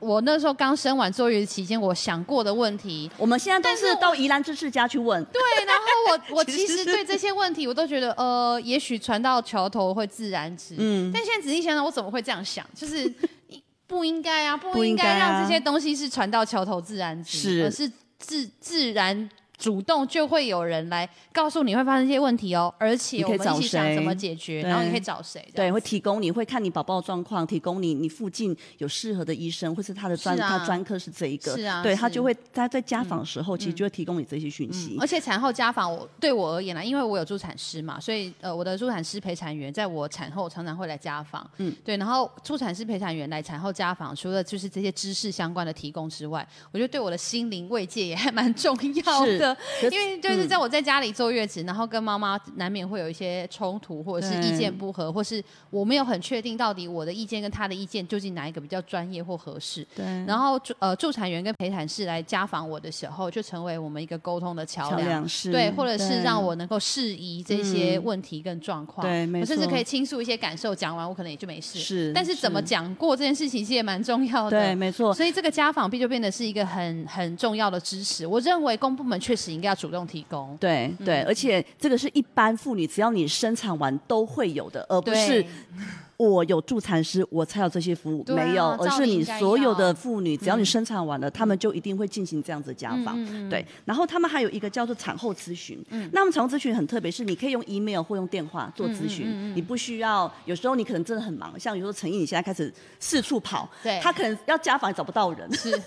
我那时候刚生完坐月子期间我想过的问题。我们现在都是到宜兰知识家去问，对，然后我 我其实对这些问题我都觉得，呃，也许传到桥头会自然直。嗯但现在仔细想想，我怎么会这样想？就是不应该啊，不不应应该让这些东西是传到桥头自然直，是而是自自然。主动就会有人来告诉你会发生这些问题哦，而且我们一起想谁怎么解决，然后你可以找谁？这对，会提供你会看你宝宝的状况，提供你你附近有适合的医生，或是他的专、他专科是这一个，是啊对他就会他在家访的时候，其实就会提供你这些讯息。而且产后家访，我对我而言呢，因为我有助产师嘛，所以呃，我的助产师陪产员在我产后常常会来家访，嗯，对，然后助产师陪产员来产后家访，除了就是这些知识相关的提供之外，我觉得对我的心灵慰藉也还蛮重要的，因为就是在我在家里坐月子，然后跟妈妈难免会有一些冲突，或者是意见不合，或是我没有很确定到底我的意见跟他的意见究竟哪一个比较专业或合适，对，然后助呃助产员跟陪产士来家访我的时候，就成为我们一个沟通的桥桥梁，对，或者是让我能够适宜这些问题跟状况，对没错我甚至可以倾诉一些感受，讲完我可能也就没事。是但是怎么讲过这件事情其实也蛮重要的，对，没错。所以这个家访必就变得是一个很很重要的支持。我认为公部门确实应该要主动提供。对对，而且这个是一般妇女，只要你生产完都会有的，而不是对我有助产师我才有这些服务，没有，而是你所有的要妇女，只要你生产完了，她们就一定会进行这样子的家访。对，然后他们还有一个叫做产后咨询。那么产后咨询很特别，是你可以用 email 或用电话做咨询，你不需要。有时候你可能真的很忙，像有时候陈毅你现在开始四处跑，对他可能要家访找不到人。是是，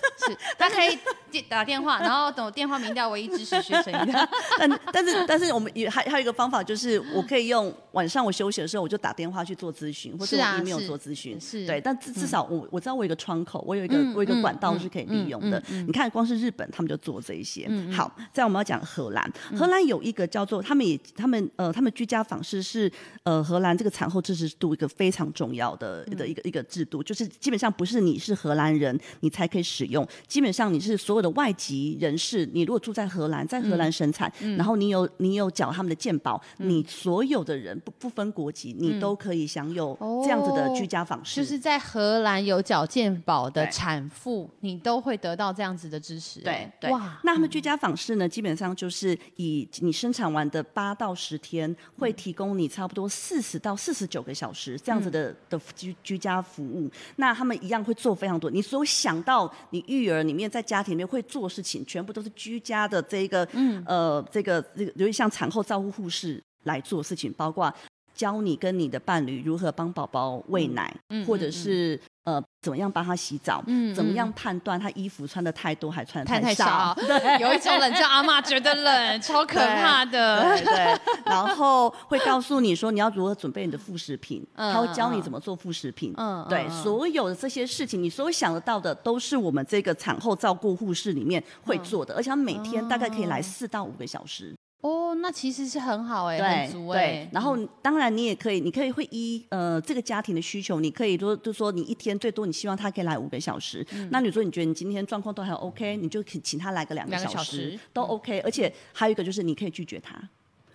他可以接打电话，然后等我电话名叫唯一支持学生的。但但是但是我们也还还有一个方法，就是我可以用晚上我休息的时候，我就打电话去做咨询，是啊 email 是做咨询。是对，但至至少我我知道我有一个窗口，我有一个嗯我有一个嗯管道嗯是可以利用的。你看，光是日本他们就做这一些。嗯好，再我们要讲荷兰，荷兰有一个叫做他们也他们呃他们居家访视是呃荷兰这个产后支持度一个非常重要的嗯的一个一个制度，就是基本上不是你是荷兰人你才可以使用，基本上你是所有的外籍人士，你如果住在荷兰，在荷兰嗯生产，然后你有你有缴他们的健保，你所有的人不不分国籍，你都可以享有这样子的居家访视。嗯就是在荷兰有缴健保的对产妇，你都会得到这样子的支持。对哎对，哇，那他们居家访视呢，基本上就是以你生产完的八到十天，会提供你差不多四十到四十九个小时这样子的、的居居家服务。那他们一样会做非常多，你所想到你育儿里面在家庭里面会做事情，全部都是居家的这一个，嗯，呃，这个这个，尤其像产后照护护士来做事情，包括。教你跟你的伴侣如何帮宝宝喂奶，或者是呃怎么样帮他洗澡，嗯怎么样判断他衣服穿的太多还穿的太太少。少，，有一种冷叫阿妈觉得冷，超可怕的。对对，然后会告诉你说你要如何准备你的副食品，嗯他会教你怎么做副食品。对，嗯对嗯所有的这些事情，你所有想得到的，都是我们这个产后照顾护士里面会做的，而且他每天大概可以来四到五个小时。哦，那其实是很好哎、对很足哎、对，然后当然你也可以，你可以会依呃这个家庭的需求，你可以说就说你一天最多你希望他可以来五个小时，嗯。那你说你觉得你今天状况都还 OK，你就请请他来个两个小小时。时都 OK，而且还有一个就是你可以拒绝他，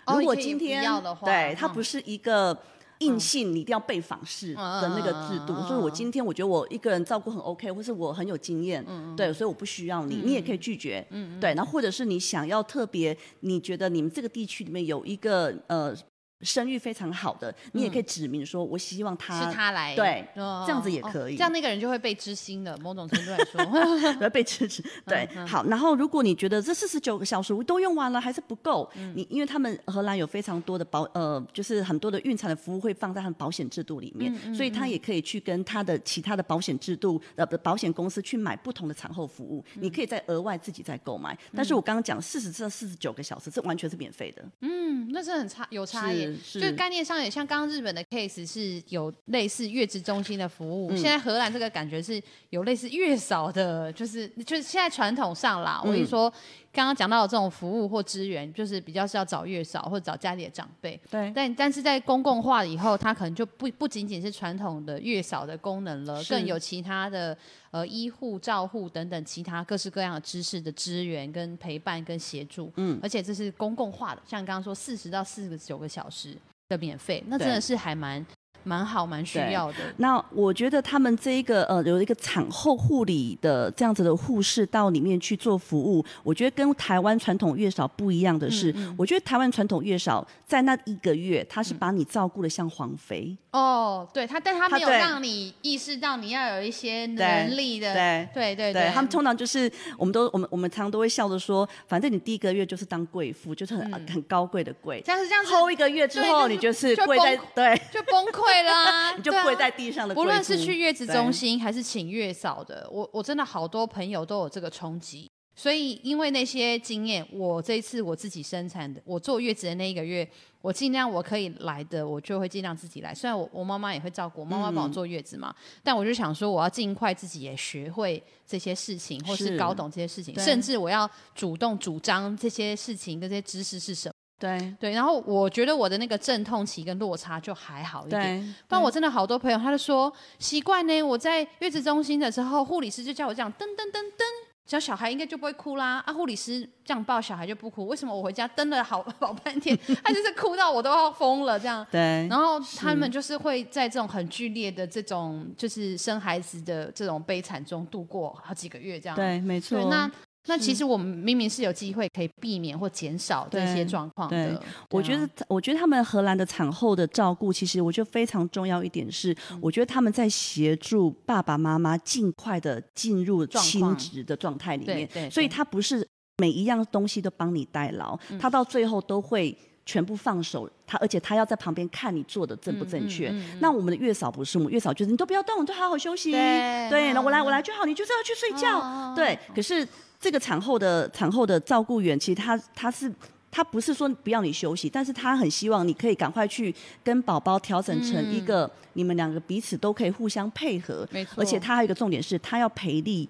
哦如果今天对他不是一个。硬性你一定要被访视的那个制度，所以我今天我觉得我一个人照顾很 OK，或是我很有经验，嗯对，所以我不需要你，你也可以拒绝，对，然后或者是你想要特别，你觉得你们这个地区里面有一个呃声誉非常好的，你也可以指明说，我希望他是他来，对哦这样子也哦可以。这样那个人就会被知心的，某种程度来说，要被支持。对，嗯。好，然后如果你觉得这四十九个小时都用完了还是不够，嗯。你因为他们荷兰有非常多的保呃，就是很多的孕产的服务会放在他们保险制度里面，嗯所以他也可以去跟他的其他的保险制度呃不保险公司去买不同的产后服务，嗯。你可以再额外自己再购买。但是我刚刚讲四十至四十九个小时，这完全是免费的。嗯，那是很差有差异，是就是概念上也像刚刚日本的 case 是有类似月子中心的服务，嗯现在荷兰这个感觉是有类似月嫂的，就是就是现在传统上啦，我跟你嗯说。刚刚讲到的这种服务或资源，就是比较是要找月嫂或者找家里的长辈，对。但但是在公共化以后，它可能就不不仅仅是传统的月嫂的功能了，更有其他的呃医护、照护等等其他各式各样的知识的资源、跟陪伴、跟协助。嗯，而且这是公共化的，像刚刚说四十到四十九个小时的免费，那真的是还蛮蛮好、蛮需要的。那我觉得他们这一个呃有一个产后护理的这样子的护士到里面去做服务，我觉得跟台湾传统月嫂不一样的是，嗯我觉得台湾传统月嫂在那一个月，他是把你照顾的像皇妃，哦，对他，但他没有让你意识到你要有一些能力的，对对对对他们通常就是我们都我们我们常常都会笑着说，反正你第一个月就是当贵妇，就是很、很高贵的贵。但是这样子后一个月之后，对你就是就跪在对，就崩溃啦、你就跪在地上的。不论是去月子中心还是请月嫂的，我我真的好多朋友都有这个冲击。所以因为那些经验，我这一次我自己生产的，我坐月子的那一个月，我尽量我可以来的，我就会尽量自己来。虽然我我妈妈也会照顾，我妈妈帮我坐月子嘛，但我就想说，我要尽快自己也学会这些事情，或是是搞懂这些事情，甚至我要主动主张这些事情跟这些知识是什么。对对，然后我觉得我的那个阵痛期跟落差就还好一点。对，不然我真的好多朋友，他就说习惯呢，我在月子中心的时候，护理师就叫我这样噔噔噔噔，小小孩应该就不会哭啦。啊，护理师这样抱小孩就不哭，为什么我回家蹬了好 好半天，他就是哭到我都要疯了这样。对，然后他们就是会在这种很剧烈的这种就是生孩子的这种悲惨中度过好几个月这样。对，没错。那那其实我们明明是有机会可以避免或减少这些对状况对的。我觉得，我觉得他们荷兰的产后的照顾，其实我觉得非常重要一点是，嗯我觉得他们在协助爸爸妈妈尽快的进入状亲况职的状态里面对对，所以他不是每一样东西都帮你代劳，嗯他到最后都会。全部放手，他而且他要在旁边看你做的正不嗯正确。那我们的月嫂不是，我们月嫂就是你都不要动，你就好好休息。对对，那我来嗯我来就好，你就是要去睡觉。哦对，可是这个产后的产后的照顾员，其实他他是。他不是说不要你休息，但是他很希望你可以赶快去跟宝宝调整成一个、你们两个彼此都可以互相配合，没错。而且他还有一个重点是，他要培力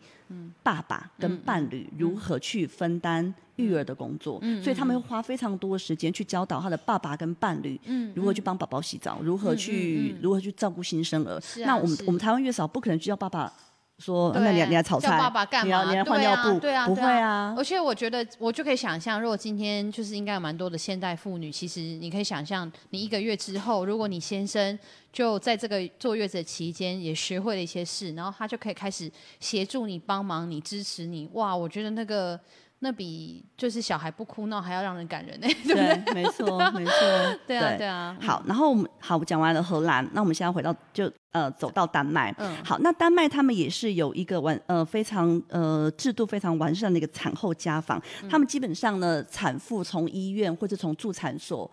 爸爸跟伴侣如何去分担育儿的工作，所以他们会花非常多的时间去教导他的爸爸跟伴侣，如何去帮宝宝洗澡，如何去、如何去照顾新生儿。啊那我们我们台湾月嫂不可能去叫爸爸说，对那你来你来炒菜，叫爸爸干嘛？你要换尿布，对啊，不会啊。而且我觉得，我就可以想象，如果今天就是应该有蛮多的现代妇女，其实你可以想象，你一个月之后，如果你先生就在这个坐月子的期间也学会了一些事，然后他就可以开始协助你、帮忙你、支持你。哇，我觉得那个那比就是小孩不哭闹还要让人感人呢、对不对？对，没错，没错。对啊，对啊。好，然后我们好，我讲完了荷兰，那我们现在回到就呃走到丹麦。嗯好，那丹麦他们也是有一个完呃非常呃制度非常完善的一个产后家访，嗯他们基本上呢，产妇从医院或者从助产所。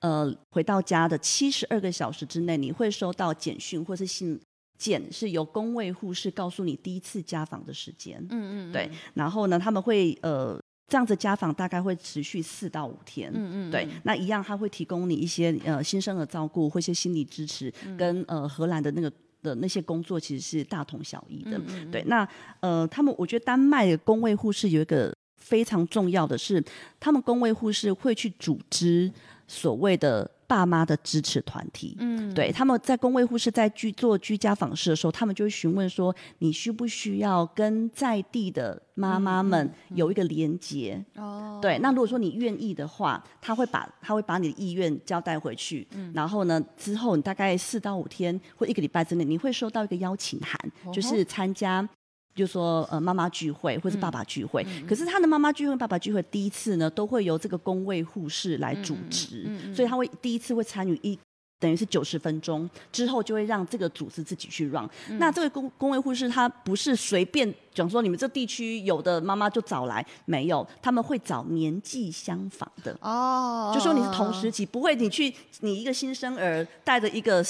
呃，回到家的七十二个小时之内，你会收到简讯或是信件，是由工位护士告诉你第一次家访的时间。嗯嗯，对，然后呢，他们会呃这样子家访大概会持续四到五天，嗯嗯，对，那一样他会提供你一些呃新生儿照顾或一些心理支持，嗯跟呃荷兰的那个。的那些工作其实是大同小异的，嗯对。那呃，他们我觉得丹麦的工位护士有一个非常重要的是，他们工位护士会去组织所谓的。爸妈的支持团体，嗯，对，他们在公卫护士在居做居家访视的时候，他们就会询问说，你需不需要跟在地的妈妈们有一个连接？哦，对，那如果说你愿意的话，他会把他会把你的意愿交代回去，嗯，然后呢，之后你大概四到五天或一个礼拜之内，你会收到一个邀请函，就是参加。就说呃妈妈聚会或者爸爸聚会，可是他的妈妈聚会、爸爸聚会第一次呢，都会由这个工位护士来主持，所以他会第一次会参与一等于是九十分钟，之后就会让这个组织自己去 run。那这位工工位护士他不是随便讲说你们这地区有的妈妈就找来，没有，他们会找年纪相仿的。哦，就说你是同时期，不会你去你一个新生儿带着一个。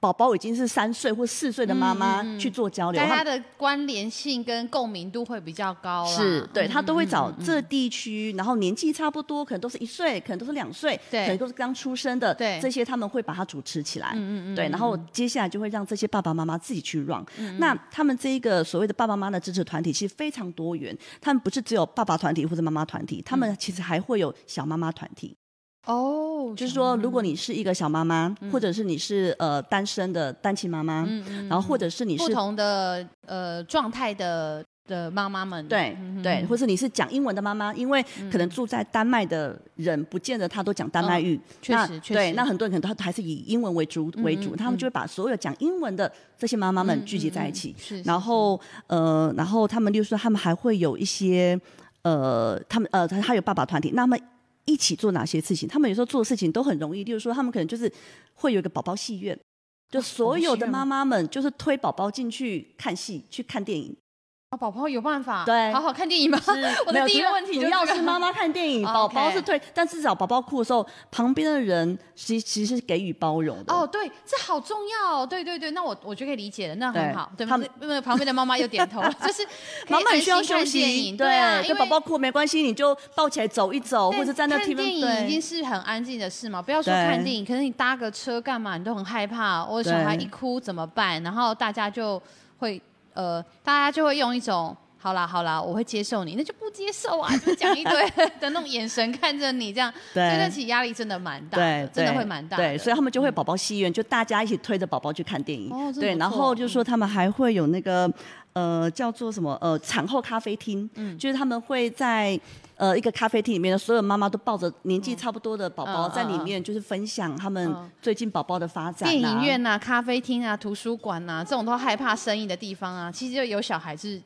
宝宝已经是三岁或四岁的妈妈去做交流，他的关联性跟共鸣度会比较高。是，对他都会找这地区，然后年纪差不多，可能都是一岁，可能都是两岁，可能都是刚出生的，对，这些他们会把它主持起来。嗯嗯嗯。对，然后接下来就会让这些爸爸妈妈自己去 run。那他们这一个所谓的爸爸妈妈的支持团体其实非常多元，他们不是只有爸爸团体或者妈妈团体，他们其实还会有小妈妈团体。哦，就是说，如果你是一个小妈妈，或者是你是呃单身的单亲妈妈，然后或者是你是不同的呃状态的的妈妈们，对对，或者你是讲英文的妈妈，因为可能住在丹麦的人不见得他都讲丹麦语，确实确实，对，那很多人可能他还是以英文为主为主，他们就会把所有讲英文的这些妈妈们聚集在一起，然后呃，然后他们就说他们还会有一些呃，他们呃，他还有爸爸团体，那么。一起做哪些事情？他们有时候做的事情都很容易，例如说，他们可能就是会有一个宝宝戏院，就所有的妈妈们就是推宝宝进去看戏、去看电影。啊，宝宝有办法对好好看电影吗？我的第一个问题主要是妈妈看电影，宝宝是推，但至少宝宝哭的时候，旁边的人其其实是给予包容的。哦，对，这好重要。对对对，那我我就可以理解了，那很好。对，他们因为旁边的妈妈又点头了，就是妈妈需要休息。对啊，跟宝宝哭没关系，你就抱起来走一走，或者在那看电影已经是很安静的事嘛。不要说看电影，可是你搭个车干嘛，你都很害怕。我小孩一哭怎么办？然后大家就会。呃，大家就会用一种好啦好啦，我会接受你，那就不接受啊，就讲一堆 的那种眼神看着你，这样，对，得起压力真的蛮大，对，真的会蛮大，对，所以他们就会宝宝戏院，就大家一起推着宝宝去看电影，对，然后就说他们还会有那个呃叫做什么呃产后咖啡厅，嗯，就是他们会在。呃，一个咖啡厅里面的所有妈妈都抱着年纪差不多的宝宝在里面，就是分享他们最近宝宝的发展。电影院呐、咖啡厅啊、图书馆呐，这种都害怕生意的地方啊，其实就有小孩是。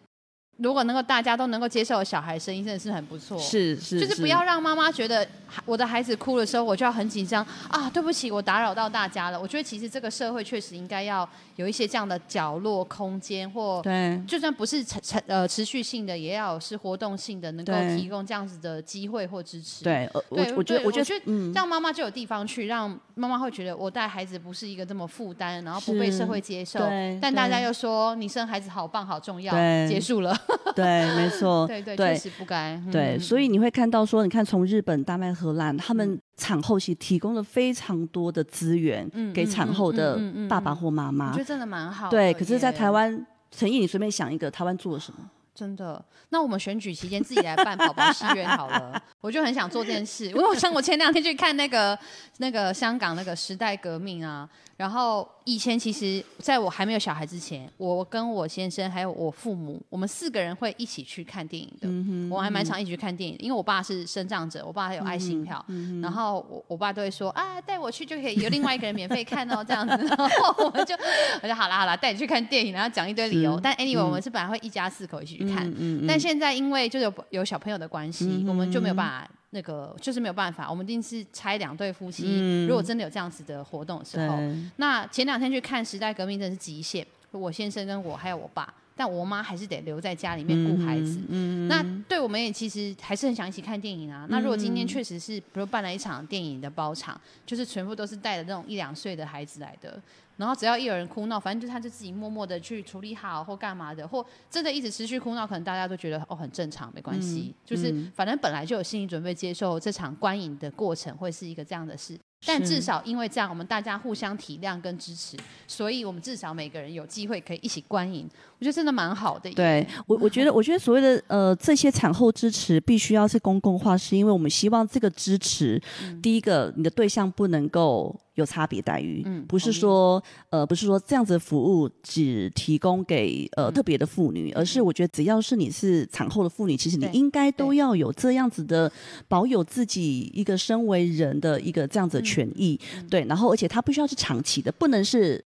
如果能够大家都能够接受小孩声音，真的是很不错。是是，就是不要让妈妈觉得我的孩子哭的时候，我就要很紧张啊！对不起，我打扰到大家了。我觉得其实这个社会确实应该要有一些这样的角落空间，或对，就算不是持持呃持续性的，也要是活动性的，能够提供这样子的机会或支持。对，我我觉得我觉得让妈妈就有地方去，让妈妈会觉得我带孩子不是一个这么负担，然后不被社会接受。但大家又说你生孩子好棒好重要，结束了。对。没错，对对，确实不该。对，所以你会看到说，你看从日本、丹麦、荷兰，他们产后期提供了非常多的资源给产后的爸爸或妈妈，我觉得真的蛮好。对，可是，在台湾，陈毅，你随便想一个，台湾做了什么？真的？那我们选举期间自己来办宝宝戏院好了，我就很想做这件事。因为我像我前两天去看那个那个香港那个时代革命啊。然后以前其实在我还没有小孩之前，我跟我先生还有我父母，我们四个人会一起去看电影的。我还蛮常一起去看电影，因为我爸是生长者，我爸还有爱心票。然后我我爸都会说啊，带我去就可以有另外一个人免费看哦，这样子。然后我们就我就好啦好啦，带你去看电影，然后讲一堆理由。但 anyway，我们是本来会一家四口一起去看，但现在因为就有有小朋友的关系，我们就没有办法。那个就是没有办法，我们一定是拆两对夫妻。如果真的有这样子的活动的时候，那前两天去看《时代革命》真的是极限。我先生跟我还有我爸，但我妈还是得留在家里面顾孩子。嗯那对我们也其实还是很想一起看电影啊。那如果今天确实是比如办了一场电影的包场，就是全部都是带着那种一两岁的孩子来的。然后只要一有人哭闹，反正就他就自己默默的去处理好或干嘛的，或真的一直持续哭闹，可能大家都觉得哦很正常，没关系。就是反正本来就有心理准备接受这场观影的过程会是一个这样的事。但至少因为这样，我们大家互相体谅跟支持，所以我们至少每个人有机会可以一起观影，我觉得真的蛮好的。对我，我觉得，我觉得所谓的呃这些产后支持必须要是公共化，是因为我们希望这个支持，嗯。第一个你的对象不能够有差别待遇，嗯不是说呃不是说这样子的服务只提供给呃特别的妇女，而是我觉得只要是你是产后的妇女，其实你应该都要有这样子的保有自己一个身为人的一个这样子的权益，嗯。对，然后而且它必须要是长期的，不能是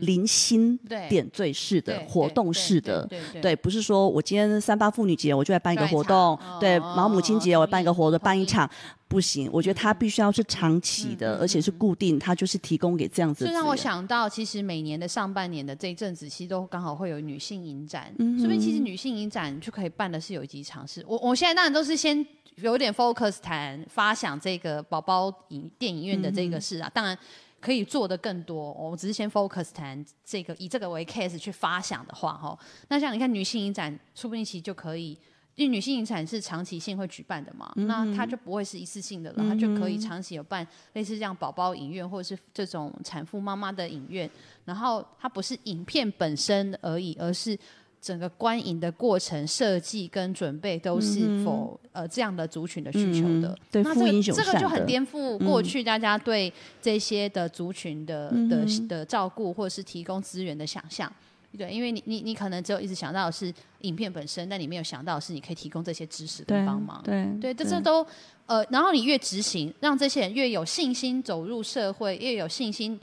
零星点缀式的活动式的。对不是说我今天三八妇女节我就来办一个活动，对，哦然后母亲节我办一个活动，办一场，不行，我觉得它必须要是长期的，而且是固定，它就是提供给这样子的资源。这让我想到，其实每年的上半年的这一阵子，其实都刚好会有女性影展，嗯。说不定其实女性影展就可以办的是有几场是。我我现在当然都是先有点 focus 谈发想这个宝宝影电影院的这个事啊，当然。可以做的更多，我们只是先 focus 谈这个，以这个为 case 去发想的话，哈，那像你看女性影展，说不定其实就可以，因为女性影展是长期性会举办的嘛，那它就不会是一次性的了，它就可以长期有办类似这样宝宝影院或者是这种产妇妈妈的影院，然后它不是影片本身而已，而是整个观影的过程设计跟准备都是否、呃这样的族群的需求的。嗯对那这个这个就很颠覆过去大家对这些的族群的、的嗯的照顾或者是提供资源的想象。对，因为你你你可能只有一直想到的是影片本身，但你没有想到的是你可以提供这些知识跟帮忙。对对，这这都呃，然后你越执行，让这些人越有信心走入社会，越有信心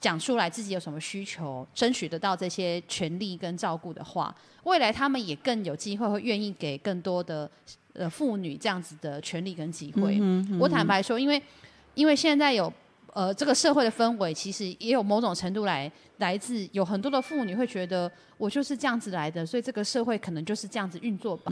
讲出来自己有什么需求，争取得到这些权利跟照顾的话，未来他们也更有机会会愿意给更多的呃妇女这样子的权利跟机会。我坦白说，因为因为现在有呃这个社会的氛围，其实也有某种程度来来自有很多的妇女会觉得我就是这样子来的，所以这个社会可能就是这样子运作吧。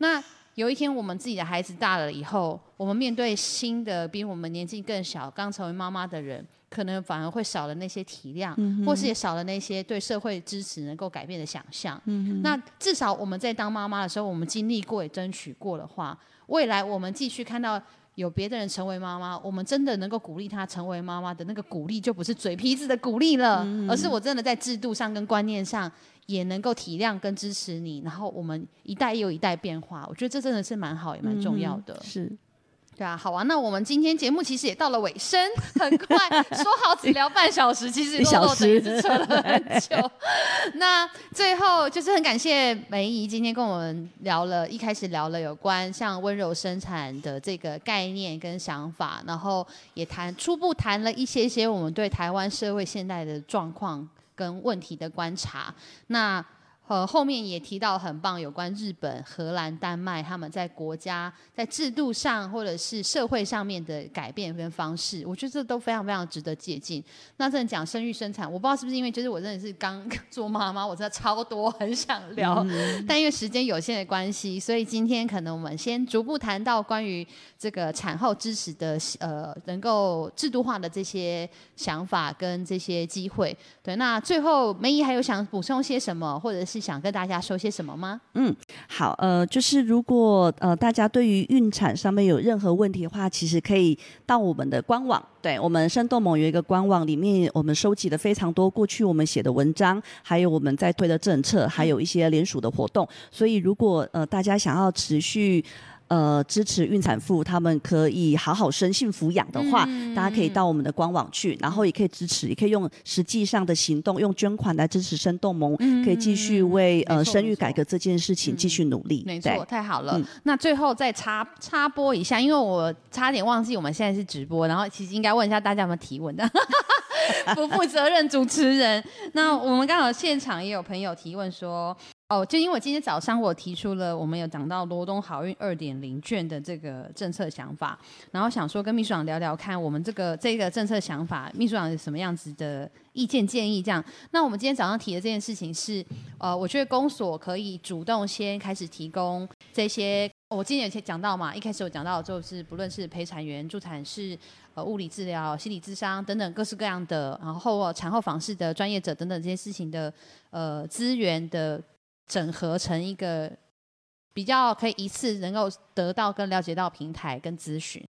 那有一天我们自己的孩子大了以后，我们面对新的比我们年纪更小、刚成为妈妈的人，可能反而会少了那些体谅，或是也少了那些对社会支持能够改变的想象。那至少我们在当妈妈的时候，我们经历过也争取过的话，未来我们继续看到。有别的人成为妈妈，我们真的能够鼓励她成为妈妈的那个鼓励，就不是嘴皮子的鼓励了，而是我真的在制度上跟观念上也能够体谅跟支持你，然后我们一代又一代变化，我觉得这真的是蛮好，也蛮重要的。是对啊，好啊，那我们今天节目其实也到了尾声，很快，说好只聊半小时，其实一小时是扯了很久。那最后就是很感谢梅姨今天跟我们聊了，一开始聊了有关像温柔生产的这个概念跟想法，然后也谈初步谈了一些些我们对台湾社会现在的状况跟问题的观察。那呃，后面也提到很棒有关日本、荷兰、丹麦他们在国家在制度上或者是社会上面的改变跟方式，我觉得这都非常非常值得借鉴。那真的讲生育生产，我不知道是不是因为就是我真的是刚做妈妈，我真的超多很想聊，但因为时间有限的关系，所以今天可能我们先逐步谈到关于这个产后支持的呃能够制度化的这些想法跟这些机会。对，那最后梅姨还有想补充些什么，或者是是想跟大家说些什么吗？嗯好，呃，就是如果呃大家对于孕产上面有任何问题的话，其实可以到我们的官网，对我们生动某有一个官网，里面我们收集了非常多过去我们写的文章，还有我们在推的政策，还有一些联署的活动。所以如果呃大家想要持续呃支持孕产妇，他们可以好好生幸福养的话，大家可以到我们的官网去，然后也可以支持，也可以用实际上的行动，用捐款来支持生动盟，可以继续为呃生育改革这件事情继续努力。对没错，太好了。嗯那最后再插插播一下，因为我差点忘记我们现在是直播，然后其实应该问一下大家有没有提问的。不负责任主持人。那我们刚好现场也有朋友提问说，哦，就因为我今天早上我提出了我们有讲到罗东好运二点零券的这个政策想法，然后想说跟秘书长聊聊看，我们这个这个政策想法，秘书长有什么样子的意见建议？这样，那我们今天早上提的这件事情是，呃，我觉得公所可以主动先开始提供这些。我今天有讲到嘛，一开始有讲到就是不论是陪产员、助产士、呃物理治疗、心理咨商等等各式各样的，然后产后访视的专业者等等这些事情的呃资源的整合成一个比较可以一次能够得到跟了解到平台跟咨询。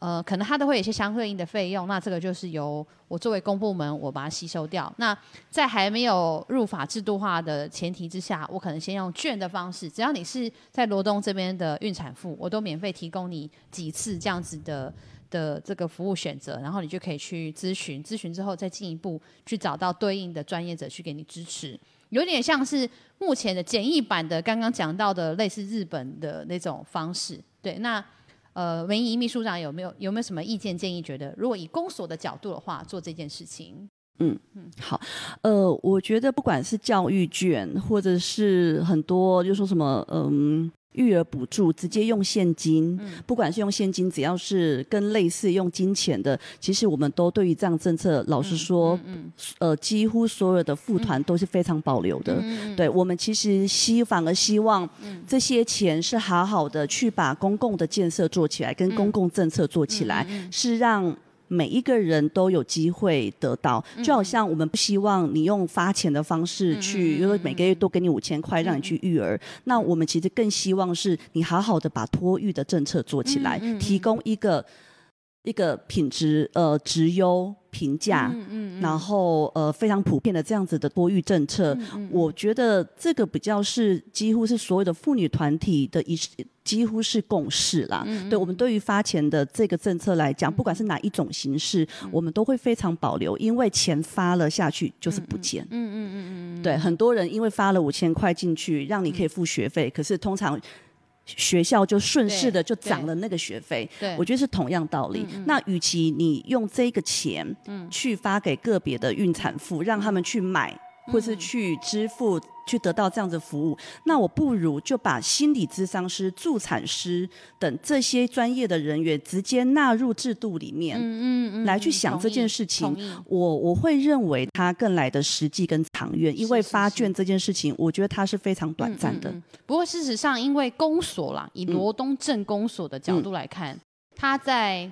呃，可能它都会有一些相对应的费用，那这个就是由我作为公部门，我把它吸收掉。那在还没有入法制度化的前提之下，我可能先用券的方式，只要你是在罗东这边的孕产妇，我都免费提供你几次这样子的的这个服务选择，然后你就可以去咨询，咨询之后再进一步去找到对应的专业者去给你支持，有点像是目前的简易版的刚刚讲到的类似日本的那种方式。对，那。呃，文怡秘书长有没有有没有什么意见建议？觉得如果以公所的角度的话，做这件事情，嗯嗯，好，呃，我觉得不管是教育卷，或者是很多就说什么，嗯。育儿补助直接用现金，不管是用现金，只要是跟类似用金钱的，其实我们都对于这样政策，老实说，呃，几乎所有的副团都是非常保留的。对我们其实希反而希望这些钱是好好的去把公共的建设做起来，跟公共政策做起来，是让。每一个人都有机会得到，就好像我们不希望你用发钱的方式去，比如说每个月都给你五千块让你去育儿，那我们其实更希望是你好好的把托育的政策做起来，提供一个一个品质呃质优。评价，然后呃非常普遍的这样子的多育政策，我觉得这个比较是几乎是所有的妇女团体的一几乎是共识啦。对我们对于发钱的这个政策来讲，不管是哪一种形式，我们都会非常保留，因为钱发了下去就是不见。嗯嗯嗯嗯。对，很多人因为发了五千块进去，让你可以付学费，可是通常。学校就顺势的就涨了那个学费，我觉得是同样道理。那与其你用这个钱去发给个别的孕产妇，让他们去买。或是去支付去得到这样的服务，那我不如就把心理咨商师、助产师等这些专业的人员直接纳入制度里面，嗯嗯嗯，来去想这件事情。我我会认为它更来的实际跟长远，因为发卷这件事情，我觉得它是非常短暂的。不过事实上，因为公所啦，以罗东镇公所的角度来看，他在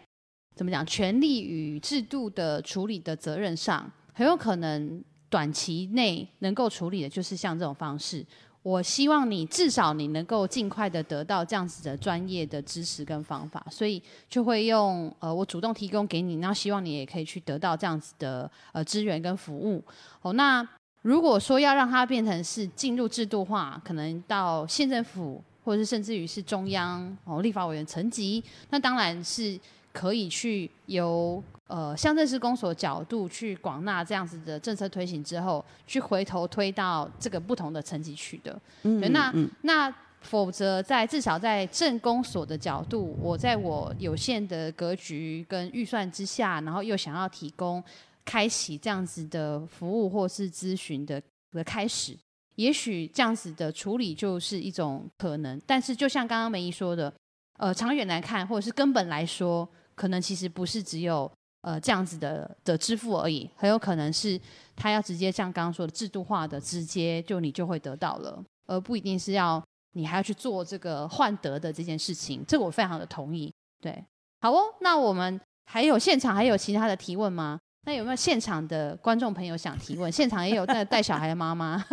怎么讲权力与制度的处理的责任上，很有可能。短期内能够处理的，就是像这种方式。我希望你至少你能够尽快的得到这样子的专业的知识跟方法，所以就会用呃，我主动提供给你，然后希望你也可以去得到这样子的呃资源跟服务。哦，那如果说要让它变成是进入制度化，可能到县政府或者是甚至于是中央哦立法委员层级，那当然是可以去由。呃，乡镇市公所角度去广纳这样子的政策推行之后，去回头推到这个不同的层级去的。嗯，那那否则在至少在镇公所的角度，我在我有限的格局跟预算之下，然后又想要提供开启这样子的服务或是咨询的的开始，也许这样子的处理就是一种可能。但是就像刚刚梅姨说的，呃，长远来看或者是根本来说，可能其实不是只有。呃，这样子的的支付而已，很有可能是他要直接像刚刚说的制度化的，直接就你就会得到了，而不一定是要你还要去做这个换得的这件事情。这个我非常的同意。对，好哦，那我们还有现场还有其他的提问吗？那有没有现场的观众朋友想提问？现场也有带带小孩的妈妈，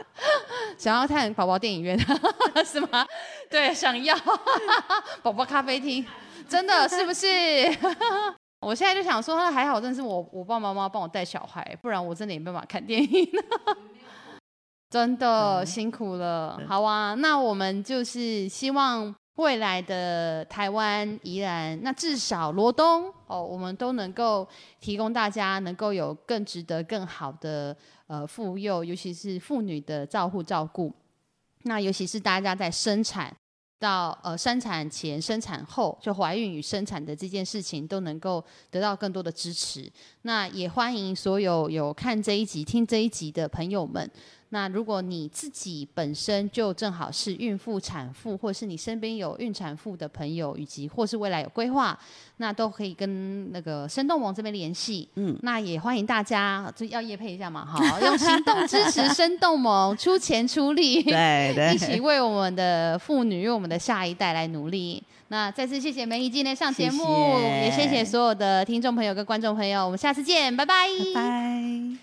想要看宝宝电影院 是吗？对，想要 宝宝咖啡厅，真的是不是？我现在就想说，那还好，真是我我爸爸妈妈帮我带小孩，不然我真的也没办法看电影。真的辛苦了，好啊。那我们就是希望未来的台湾宜兰，那至少罗东哦，我们都能够提供大家能够有更值得、更好的呃妇幼，尤其是妇女的照护照顾。那尤其是大家在生产。到呃生产前、生产后，就怀孕与生产的这件事情都能够得到更多的支持。那也欢迎所有有看这一集、听这一集的朋友们。那如果你自己本身就正好是孕妇、产妇，或是你身边有孕产妇的朋友，以及或是未来有规划，那都可以跟那个生动盟这边联系。嗯，那也欢迎大家，就要叶配一下嘛，好，用行动支持生动盟，出钱出力，对对，一起为我们的妇女、为我们的下一代来努力。那再次谢谢梅姨今天上节目，也谢谢所有的听众朋友跟观众朋友，我们下次见，拜拜，拜拜。